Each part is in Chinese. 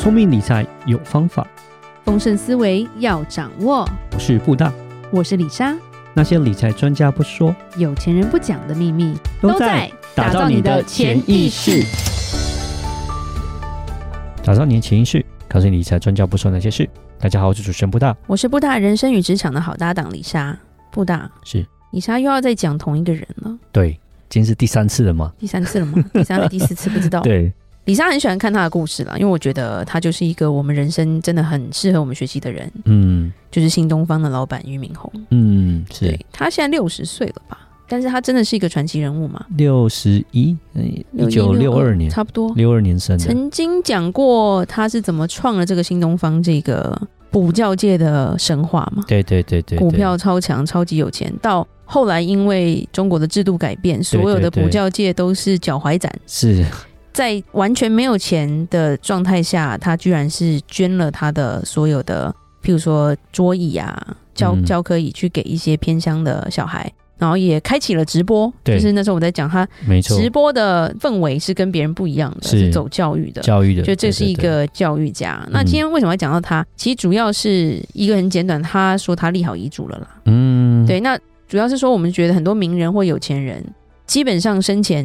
聪明理财有方法，丰盛思维要掌握。我是布大，我是李莎。那些理财专家不说，有钱人不讲的秘密，都在打造你的潜意识。打造你的潜意识，告诉你理财专家不说那些事。大家好，我是主持人布大，我是布大人生与职场的好搭档李莎。布大是李莎又要再讲同一个人了。对。今天是第三次了吗？第三次了吗？第三、第四次不知道。对，里莎很喜欢看他的故事啦，因为我觉得他就是一个我们人生真的很适合我们学习的人。嗯，就是新东方的老板俞敏洪。嗯，是。对，他现在六十岁了吧？但是他真的是一个传奇人物嘛？六十一，一九六二年，差不多六二年生的。曾经讲过他是怎么创了这个新东方这个补教界的神话嘛？对对对对，股票超强，超级有钱到。后来因为中国的制度改变，所有的补教界都是脚踝斩。是在完全没有钱的状态下，他居然是捐了他的所有的，譬如说桌椅啊、教教科椅，去给一些偏乡的小孩，嗯、然后也开启了直播。就是那时候我在讲他，没错直播的氛围是跟别人不一样的，是，是走教育的，教育的，就这是一个教育家。对对对，那今天为什么要讲到他？其实主要是一个很简短，他说他立好遗嘱了啦。嗯，对，那。主要是说，我们觉得很多名人或有钱人，基本上生前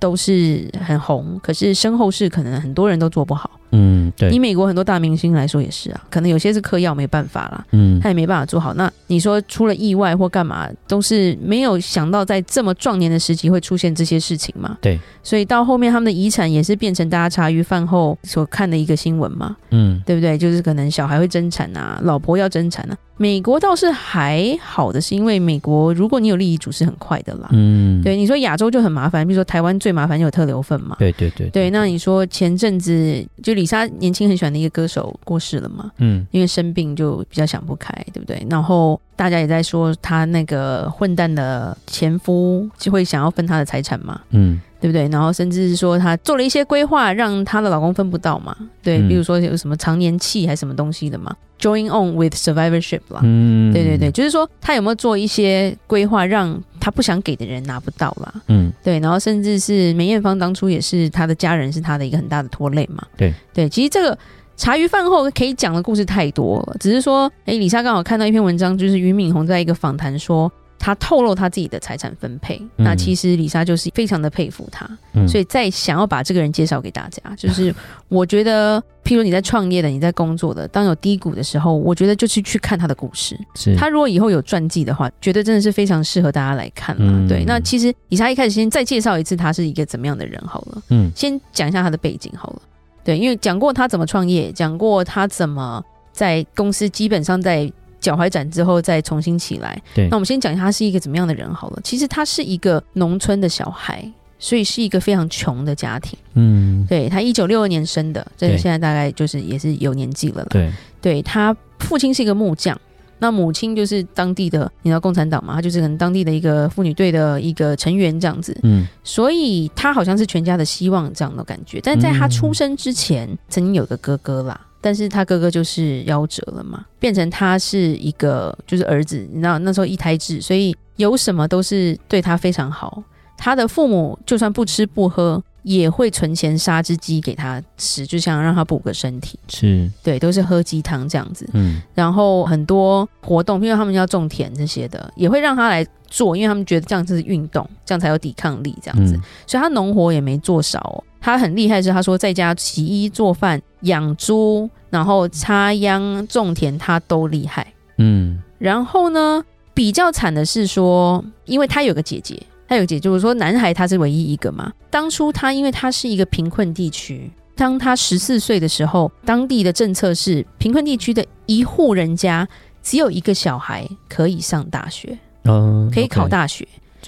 都是很红，可是身后事可能很多人都做不好。嗯，对。以美国很多大明星来说也是啊，可能有些是嗑药没办法啦，嗯，他也没办法做好。那你说出了意外或干嘛，都是没有想到在这么壮年的时期会出现这些事情嘛？对。所以到后面他们的遗产也是变成大家茶余饭后所看的一个新闻嘛？嗯，对不对？就是可能小孩会争产啊，老婆要争产啊。美国倒是还好的，是因为美国如果你有利益主是很快的啦。嗯，对。你说亚洲就很麻烦，比如说台湾最麻烦就有特留份嘛。对对对，对。对，那你说前阵子就。李莎年轻很喜欢的一个歌手过世了嘛？嗯，因为生病就比较想不开，对不对？然后大家也在说他那个混蛋的前夫就会想要分他的财产嘛？嗯，对不对？然后甚至是说她做了一些规划，让她的老公分不到嘛？对，比如说有什么长年期还是什么东西的嘛？Join on with survivorship 啦。嗯，对对对，就是说她有没有做一些规划，让她不想给的人拿不到啦？嗯，对。然后甚至是梅艳芳当初也是她的家人是她的一个很大的拖累嘛？对。对，其实这个茶余饭后可以讲的故事太多了，只是说，哎，李莎刚好看到一篇文章，就是俞敏洪在一个访谈说，他透露他自己的财产分配。嗯、那其实李莎就是非常的佩服他，嗯、所以在想要把这个人介绍给大家，就是我觉得，譬如你在创业的，你在工作的，当有低谷的时候，我觉得就是去看他的故事。是他如果以后有传记的话，觉得真的是非常适合大家来看了。嗯、对，那其实李莎一开始先再介绍一次他是一个怎么样的人好了，嗯，先讲一下他的背景好了。对，因为讲过他怎么创业，讲过他怎么在公司基本上在脚踝斩之后再重新起来。对，那我们先讲一下他是一个怎么样的人好了。其实他是一个农村的小孩，所以是一个非常穷的家庭。嗯，对，他一九六二年生的，这个现在大概就是也是有年纪了啦。对，对，他父亲是一个木匠。那母亲就是当地的，你知道共产党嘛？他就是可能当地的一个妇女队的一个成员这样子。嗯，所以他好像是全家的希望这样的感觉。但在他出生之前，嗯、曾经有个哥哥啦，但是他哥哥就是夭折了嘛，变成他是一个就是儿子。你知道那时候一胎制，所以有什么都是对他非常好。他的父母就算不吃不喝。也会存钱杀只鸡给他吃，就想让他补个身体。是，对，都是喝鸡汤这样子。嗯，然后很多活动，因为他们要种田这些的，也会让他来做，因为他们觉得这样子是运动，这样才有抵抗力这样子。嗯，所以他农活也没做少哦。他很厉害是，他说在家洗衣做饭、养猪，然后插秧种田，他都厉害。嗯，然后呢，比较惨的是说，因为他有个姐姐。他有解，就是说男孩他是唯一一个嘛。当初他因为他是一个贫困地区，当他十四岁的时候，当地的政策是贫困地区的一户人家只有一个小孩可以上大学，嗯，可以考大学，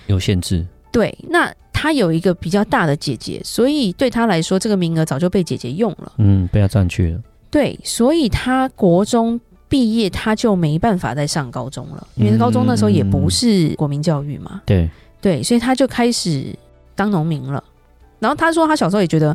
有限制。对，那他有一个比较大的姐姐，所以对他来说，这个名额早就被姐姐用了，嗯，被他占去了。对，所以他国中毕业他就没办法再上高中了，因为高中那时候也不是国民教育嘛，对。对，所以他就开始当农民了。然后他说，他小时候也觉得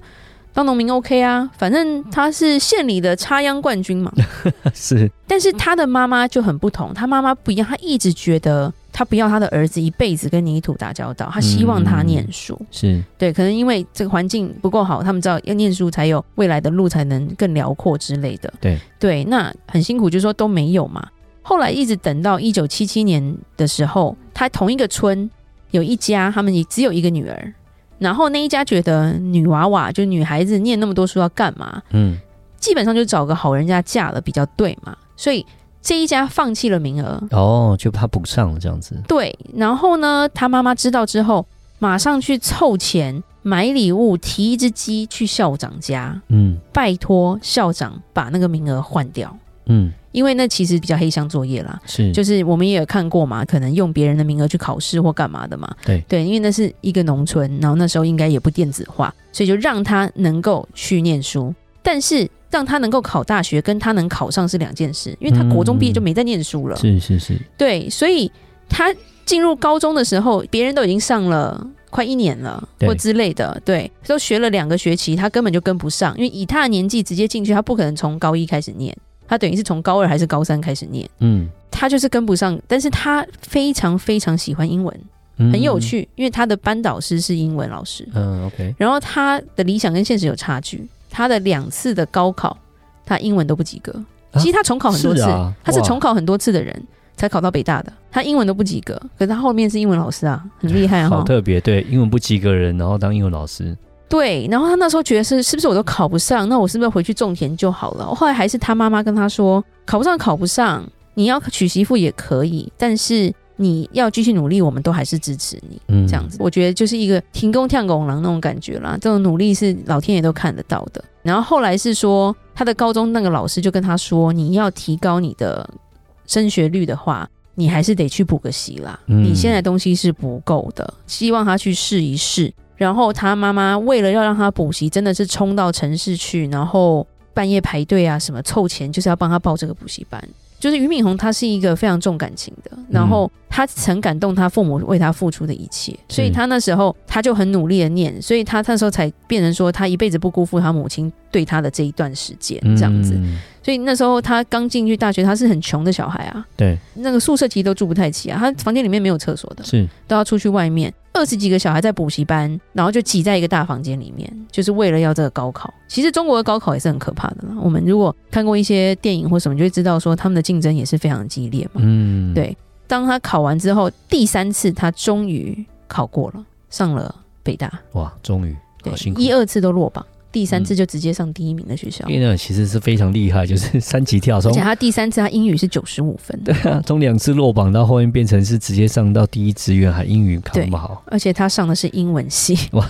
当农民 OK 啊，反正他是县里的插秧冠军嘛。是，但是他的妈妈就很不同，他妈妈不一样，他一直觉得他不要他的儿子一辈子跟泥土打交道，他希望他念书。嗯、是对，可能因为这个环境不够好，他们知道要念书才有未来的路，才能更辽阔之类的。对对，那很辛苦，就是说都没有嘛。后来一直等到一九七七年的时候，他同一个村有一家，他们也只有一个女儿。然后那一家觉得女娃娃就女孩子念那么多书要干嘛？嗯，基本上就找个好人家嫁了比较对嘛。所以这一家放弃了名额哦，就怕补上了这样子。对，然后呢，他妈妈知道之后，马上去凑钱买礼物，提一只鸡去校长家，嗯，拜托校长把那个名额换掉。嗯。因为那其实比较黑箱作业啦，是，就是我们也有看过嘛，可能用别人的名额去考试或干嘛的嘛，对。对，因为那是一个农村，然后那时候应该也不电子化，所以就让他能够去念书，但是让他能够考大学，跟他能考上是两件事，因为他国中毕业就没再念书了，是是是，对，所以他进入高中的时候，别人都已经上了快一年了或之类的，对，都学了两个学期，他根本就跟不上，因为以他的年纪直接进去，他不可能从高一开始念。他等于是从高二还是高三开始念，嗯，他就是跟不上，但是他非常非常喜欢英文，很有趣，嗯、因为他的班导师是英文老师，嗯，OK，然后他的理想跟现实有差距，他的两次的高考，他英文都不及格，其实他重考很多次，啊是啊、他是重考很多次的人才考到北大的，他英文都不及格，可是他后面是英文老师啊，很厉害啊，好特别，对，英文不及格的人，然后当英文老师。对，然后他那时候觉得是是不是我都考不上，那我是不是回去种田就好了？后来还是他妈妈跟他说，考不上考不上，你要娶媳妇也可以，但是你要继续努力，我们都还是支持你。嗯，这样子，我觉得就是一个停工跳拱狼那种感觉啦。这种努力是老天爷都看得到的。然后后来是说，他的高中那个老师就跟他说，你要提高你的升学率的话，你还是得去补个习啦。嗯，你现在东西是不够的，希望他去试一试。然后他妈妈为了要让他补习，真的是冲到城市去，然后半夜排队啊，什么凑钱，就是要帮他报这个补习班。就是俞敏洪，他是一个非常重感情的，然后他曾感动他父母为他付出的一切，所以他那时候他就很努力的念，所以他那时候才变成说他一辈子不辜负他母亲对他的这一段时间这样子。所以那时候他刚进去大学，他是很穷的小孩啊。对，那个宿舍其实都住不太起啊，他房间里面没有厕所的，是都要出去外面。二十几个小孩在补习班，然后就挤在一个大房间里面，就是为了要这个高考。其实中国的高考也是很可怕的啦。我们如果看过一些电影或什么，就会知道说他们的竞争也是非常激烈嘛。嗯，对。当他考完之后，第三次他终于考过了，上了北大。哇，终于，好辛苦。一二次都落榜。第三次就直接上第一名的学校，因为那其实是非常厉害，就是 三级跳。而且他第三次他英语是九十五分，对啊，从两次落榜到后面变成是直接上到第一志愿，还英语考那么好，而且他上的是英文系，哇，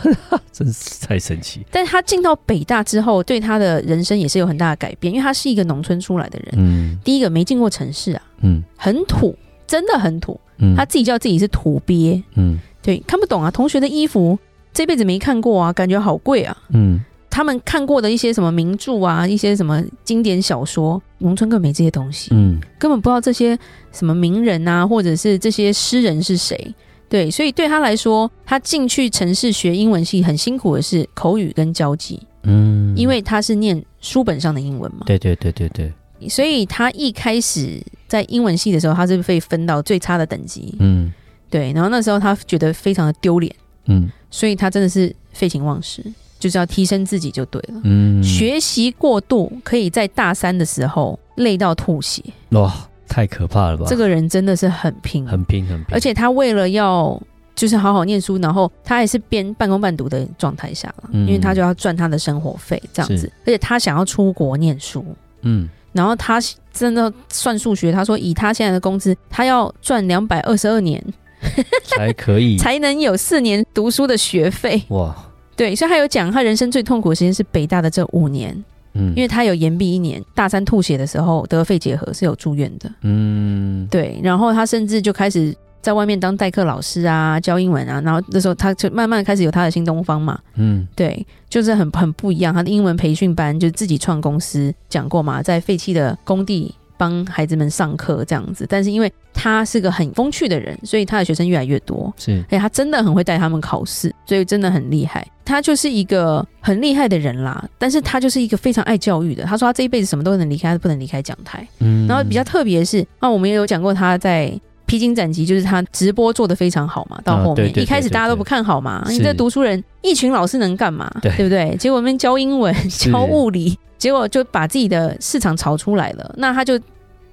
真是太神奇。但是他进到北大之后，对他的人生也是有很大的改变，因为他是一个农村出来的人，嗯，第一个没进过城市啊，嗯，很土，真的很土，嗯，他自己叫自己是土鳖，嗯，对，看不懂啊，同学的衣服这辈子没看过啊，感觉好贵啊，嗯。他们看过的一些什么名著啊，一些什么经典小说，农村根本没这些东西，嗯，根本不知道这些什么名人啊，或者是这些诗人是谁，对，所以对他来说，他进去城市学英文系很辛苦的是口语跟交际，嗯，因为他是念书本上的英文嘛，对对对对对，所以他一开始在英文系的时候，他是被分到最差的等级，嗯，对，然后那时候他觉得非常的丢脸，嗯，所以他真的是废寝忘食。就是要提升自己就对了。嗯，学习过度可以在大三的时候累到吐血。哇，太可怕了吧！这个人真的是很拼，很拼，很拼。而且他为了要就是好好念书，然后他也是边半工半读的状态下了，嗯，因为他就要赚他的生活费这样子。而且他想要出国念书，嗯，然后他真的算数学，他说以他现在的工资，他要赚两百二十二年 才可以，才能有四年读书的学费。哇！对，所以他有讲，他人生最痛苦的时间是北大的这五年，嗯，因为他有延毕一年，大三吐血的时候得肺结核是有住院的，嗯，对，然后他甚至就开始在外面当代课老师啊，教英文啊，然后那时候他就慢慢开始有他的新东方嘛，嗯，对，就是很很不一样，他的英文培训班就自己创公司，讲过嘛，在废弃的工地。帮孩子们上课这样子，但是因为他是个很风趣的人，所以他的学生越来越多。是，哎，他真的很会带他们考试，所以真的很厉害。他就是一个很厉害的人啦，但是他就是一个非常爱教育的。他说他这一辈子什么都能离开，他不能离开讲台。嗯，然后比较特别是，啊我们也有讲过他在披荆斩棘，就是他直播做的非常好嘛。到后面一开始大家都不看好嘛，你这读书人一群老师能干嘛？对不对？结果我们教英文、教物理，结果就把自己的市场炒出来了。那他就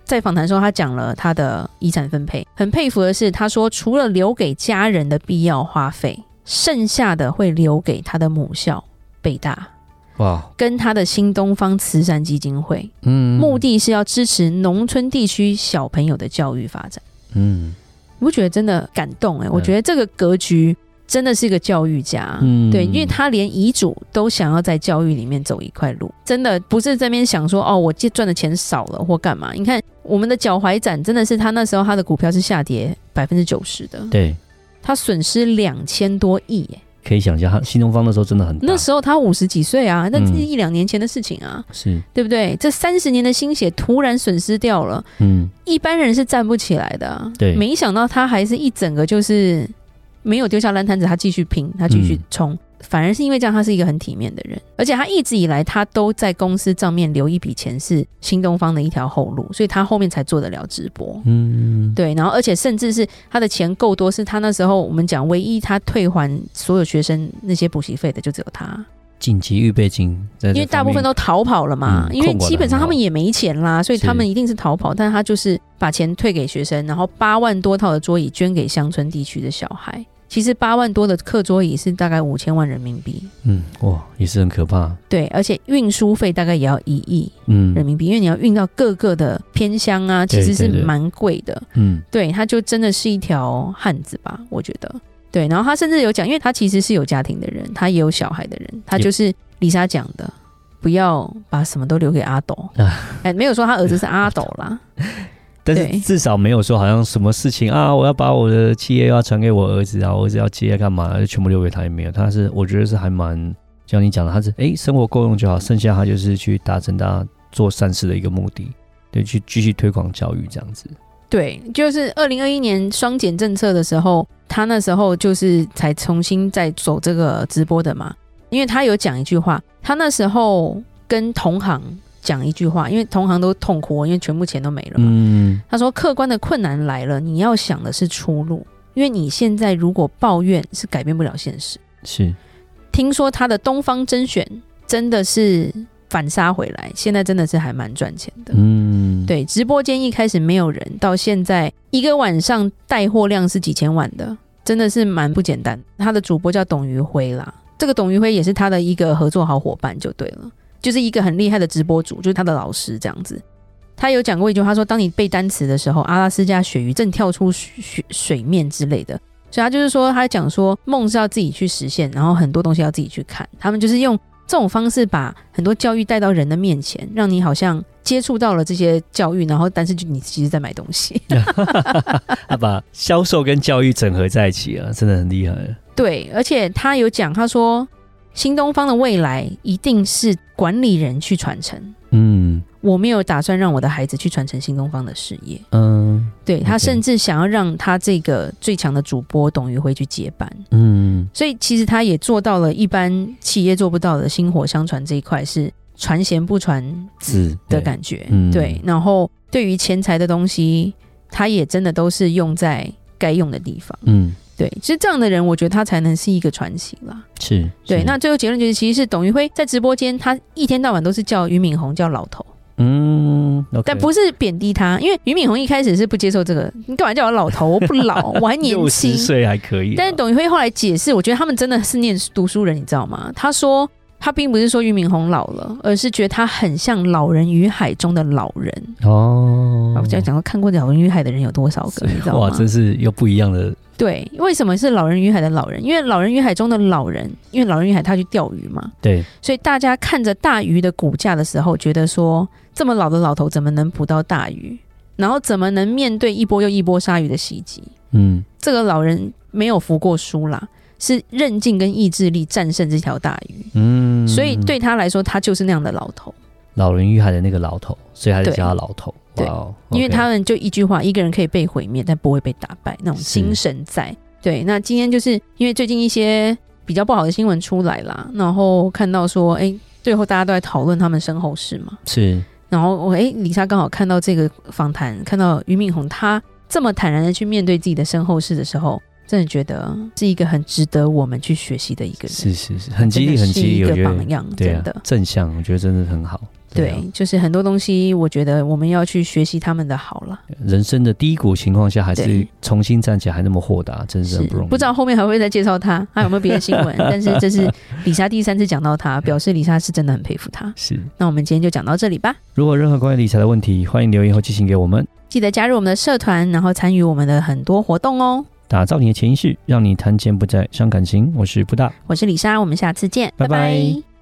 在访谈的时候，他讲了他的遗产分配。很佩服的是，他说除了留给家人的必要花费，剩下的会留给他的母校北大。哇！跟他的新东方慈善基金会，嗯，目的是要支持农村地区小朋友的教育发展。嗯，你不觉得真的感动哎、欸？我觉得这个格局真的是一个教育家，嗯，对，因为他连遗嘱都想要在教育里面走一块路，真的不是在那边想说哦，我赚赚的钱少了或干嘛？你看我们的脚踝展真的是他那时候他的股票是下跌百分之九十的，对，他损失两千多亿。可以想象，他新东方那时候真的很。那时候他五十几岁啊，那是一两年前的事情啊，嗯、是。对不对？这三十年的心血突然损失掉了，嗯，一般人是站不起来的、啊。对，没想到他还是一整个就是没有丢下烂摊子，他继续拼，他继续冲。嗯反而是因为这样，他是一个很体面的人，而且他一直以来他都在公司账面留一笔钱，是新东方的一条后路，所以他后面才做得了直播。嗯，对，然后而且甚至是他的钱够多，是他那时候我们讲唯一他退还所有学生那些补习费的，就只有他紧急预备金，因为大部分都逃跑了嘛，嗯、因为基本上他们也没钱啦，所以他们一定是逃跑，但他就是把钱退给学生，然后八万多套的桌椅捐给乡村地区的小孩。其实八万多的课桌椅是大概五千万人民币，嗯，哇，也是很可怕。对，而且运输费大概也要一亿，嗯，人民币，因为你要运到各个的偏乡啊，其实是蛮贵的，嗯，对，他就真的是一条汉子吧，我觉得。对，然后他甚至有讲，因为他其实是有家庭的人，他也有小孩的人，他就是丽莎讲的，不要把什么都留给阿斗，哎，没有说他儿子是阿斗啦。但是至少没有说好像什么事情啊，我要把我的企业要传给我儿子啊，我儿子要接干嘛，就全部留给他也没有。他是我觉得是还蛮像你讲的，他是哎、欸、生活够用就好，剩下他就是去达成他做善事的一个目的，对，去继续推广教育这样子。对，就是二零二一年双减政策的时候，他那时候就是才重新再走这个直播的嘛，因为他有讲一句话，他那时候跟同行。讲一句话，因为同行都痛哭，因为全部钱都没了嘛。嗯，他说：“客观的困难来了，你要想的是出路，因为你现在如果抱怨是改变不了现实。”是，听说他的东方甄选真的是反杀回来，现在真的是还蛮赚钱的。嗯，对，直播间一开始没有人，到现在一个晚上带货量是几千万的，真的是蛮不简单。他的主播叫董于辉啦，这个董于辉也是他的一个合作好伙伴，就对了。就是一个很厉害的直播主，就是他的老师这样子。他有讲过一句话说：“当你背单词的时候，阿拉斯加鳕鱼正跳出水水面之类的。”所以他就是说，他讲说梦是要自己去实现，然后很多东西要自己去看。他们就是用这种方式把很多教育带到人的面前，让你好像接触到了这些教育，然后但是就你其实在买东西。他把销售跟教育整合在一起啊，真的很厉害。对，而且他有讲，他说。新东方的未来一定是管理人去传承。嗯，我没有打算让我的孩子去传承新东方的事业。嗯，对，他甚至想要让他这个最强的主播董宇辉去接班。嗯，所以其实他也做到了一般企业做不到的薪火相传这一块，是传贤不传子的感觉。嗯，对。然后对于钱财的东西，他也真的都是用在该用的地方。嗯。对，其实这样的人，我觉得他才能是一个传奇啦。是，对。那最后结论就是，其实是董宇辉在直播间，他一天到晚都是叫俞敏洪叫老头。嗯，okay、但不是贬低他，因为俞敏洪一开始是不接受这个，你干嘛叫我老头？我不老，我还年轻，六十岁还可以。但是董宇辉后来解释，我觉得他们真的是念读书人，你知道吗？他说他并不是说俞敏洪老了，而是觉得他很像《老人与海》中的老人。哦，我这样讲过看过《老人与海》的人有多少个？你知道吗？哇，真是又不一样的。对，为什么是老人与海的老人？因为老人与海中的老人，因为老人与海他去钓鱼嘛。对，所以大家看着大鱼的骨架的时候，觉得说这么老的老头怎么能捕到大鱼？然后怎么能面对一波又一波鲨鱼的袭击？嗯，这个老人没有服过输啦，是韧劲跟意志力战胜这条大鱼。嗯，所以对他来说，他就是那样的老头。老人与海的那个老头，所以还是叫他老头。对，wow, okay. 因为他们就一句话，一个人可以被毁灭，但不会被打败，那种精神在。对，那今天就是因为最近一些比较不好的新闻出来啦，然后看到说，哎，最后大家都在讨论他们身后事嘛。是，然后我哎，李莎刚好看到这个访谈，看到俞敏洪他这么坦然的去面对自己的身后事的时候，真的觉得是一个很值得我们去学习的一个人。是是是，很激励，很激励，一个榜样，真的、啊、正向，我觉得真的很好。对，对，就是很多东西，我觉得我们要去学习他们的好了。人生的低谷情况下，还是重新站起来，还那么豁达，真是很不容易。不知道后面还会再介绍他，还有没有别的新闻？但是这是李莎第三次讲到他，表示李莎是真的很佩服他。是，那我们今天就讲到这里吧。如果任何关于理财的问题，欢迎留言或寄信给我们。记得加入我们的社团，然后参与我们的很多活动哦。打造你的潜意识，让你谈钱不再伤感情。我是布大，我是李莎，我们下次见，拜拜。拜拜。